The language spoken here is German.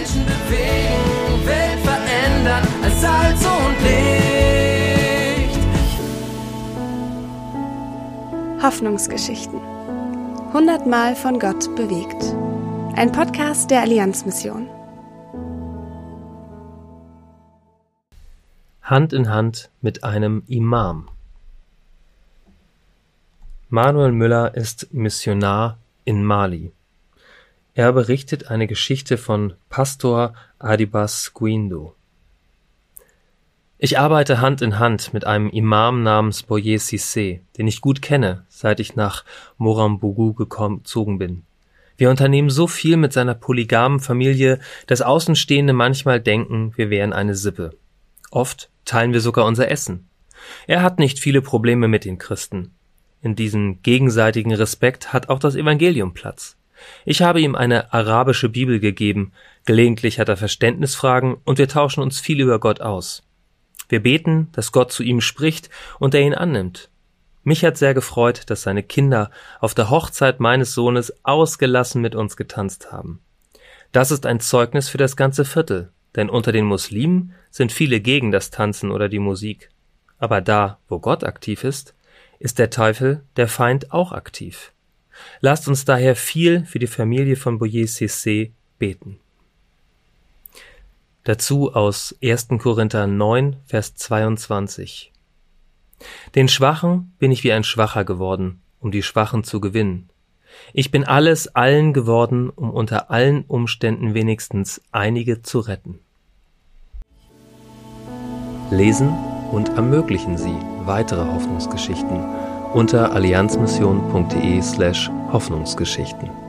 Menschen bewegen, Welt verändern als Salz und Licht. Hoffnungsgeschichten. Hundertmal von Gott bewegt. Ein Podcast der Allianzmission. Hand in Hand mit einem Imam. Manuel Müller ist Missionar in Mali. Er berichtet eine Geschichte von Pastor Adibas Guindo. Ich arbeite Hand in Hand mit einem Imam namens Boye Cissé, den ich gut kenne, seit ich nach Morambougou gezogen bin. Wir unternehmen so viel mit seiner polygamen Familie, dass Außenstehende manchmal denken, wir wären eine Sippe. Oft teilen wir sogar unser Essen. Er hat nicht viele Probleme mit den Christen. In diesem gegenseitigen Respekt hat auch das Evangelium Platz. Ich habe ihm eine arabische Bibel gegeben, gelegentlich hat er Verständnisfragen und wir tauschen uns viel über Gott aus. Wir beten, dass Gott zu ihm spricht und er ihn annimmt. Mich hat sehr gefreut, dass seine Kinder auf der Hochzeit meines Sohnes ausgelassen mit uns getanzt haben. Das ist ein Zeugnis für das ganze Viertel, denn unter den Muslimen sind viele gegen das Tanzen oder die Musik. Aber da, wo Gott aktiv ist, ist der Teufel, der Feind, auch aktiv. Lasst uns daher viel für die Familie von Boyer Cissé beten. Dazu aus 1. Korinther 9, Vers 22. Den Schwachen bin ich wie ein Schwacher geworden, um die Schwachen zu gewinnen. Ich bin alles allen geworden, um unter allen Umständen wenigstens einige zu retten. Lesen und ermöglichen Sie weitere Hoffnungsgeschichten unter allianzmission.de slash Hoffnungsgeschichten.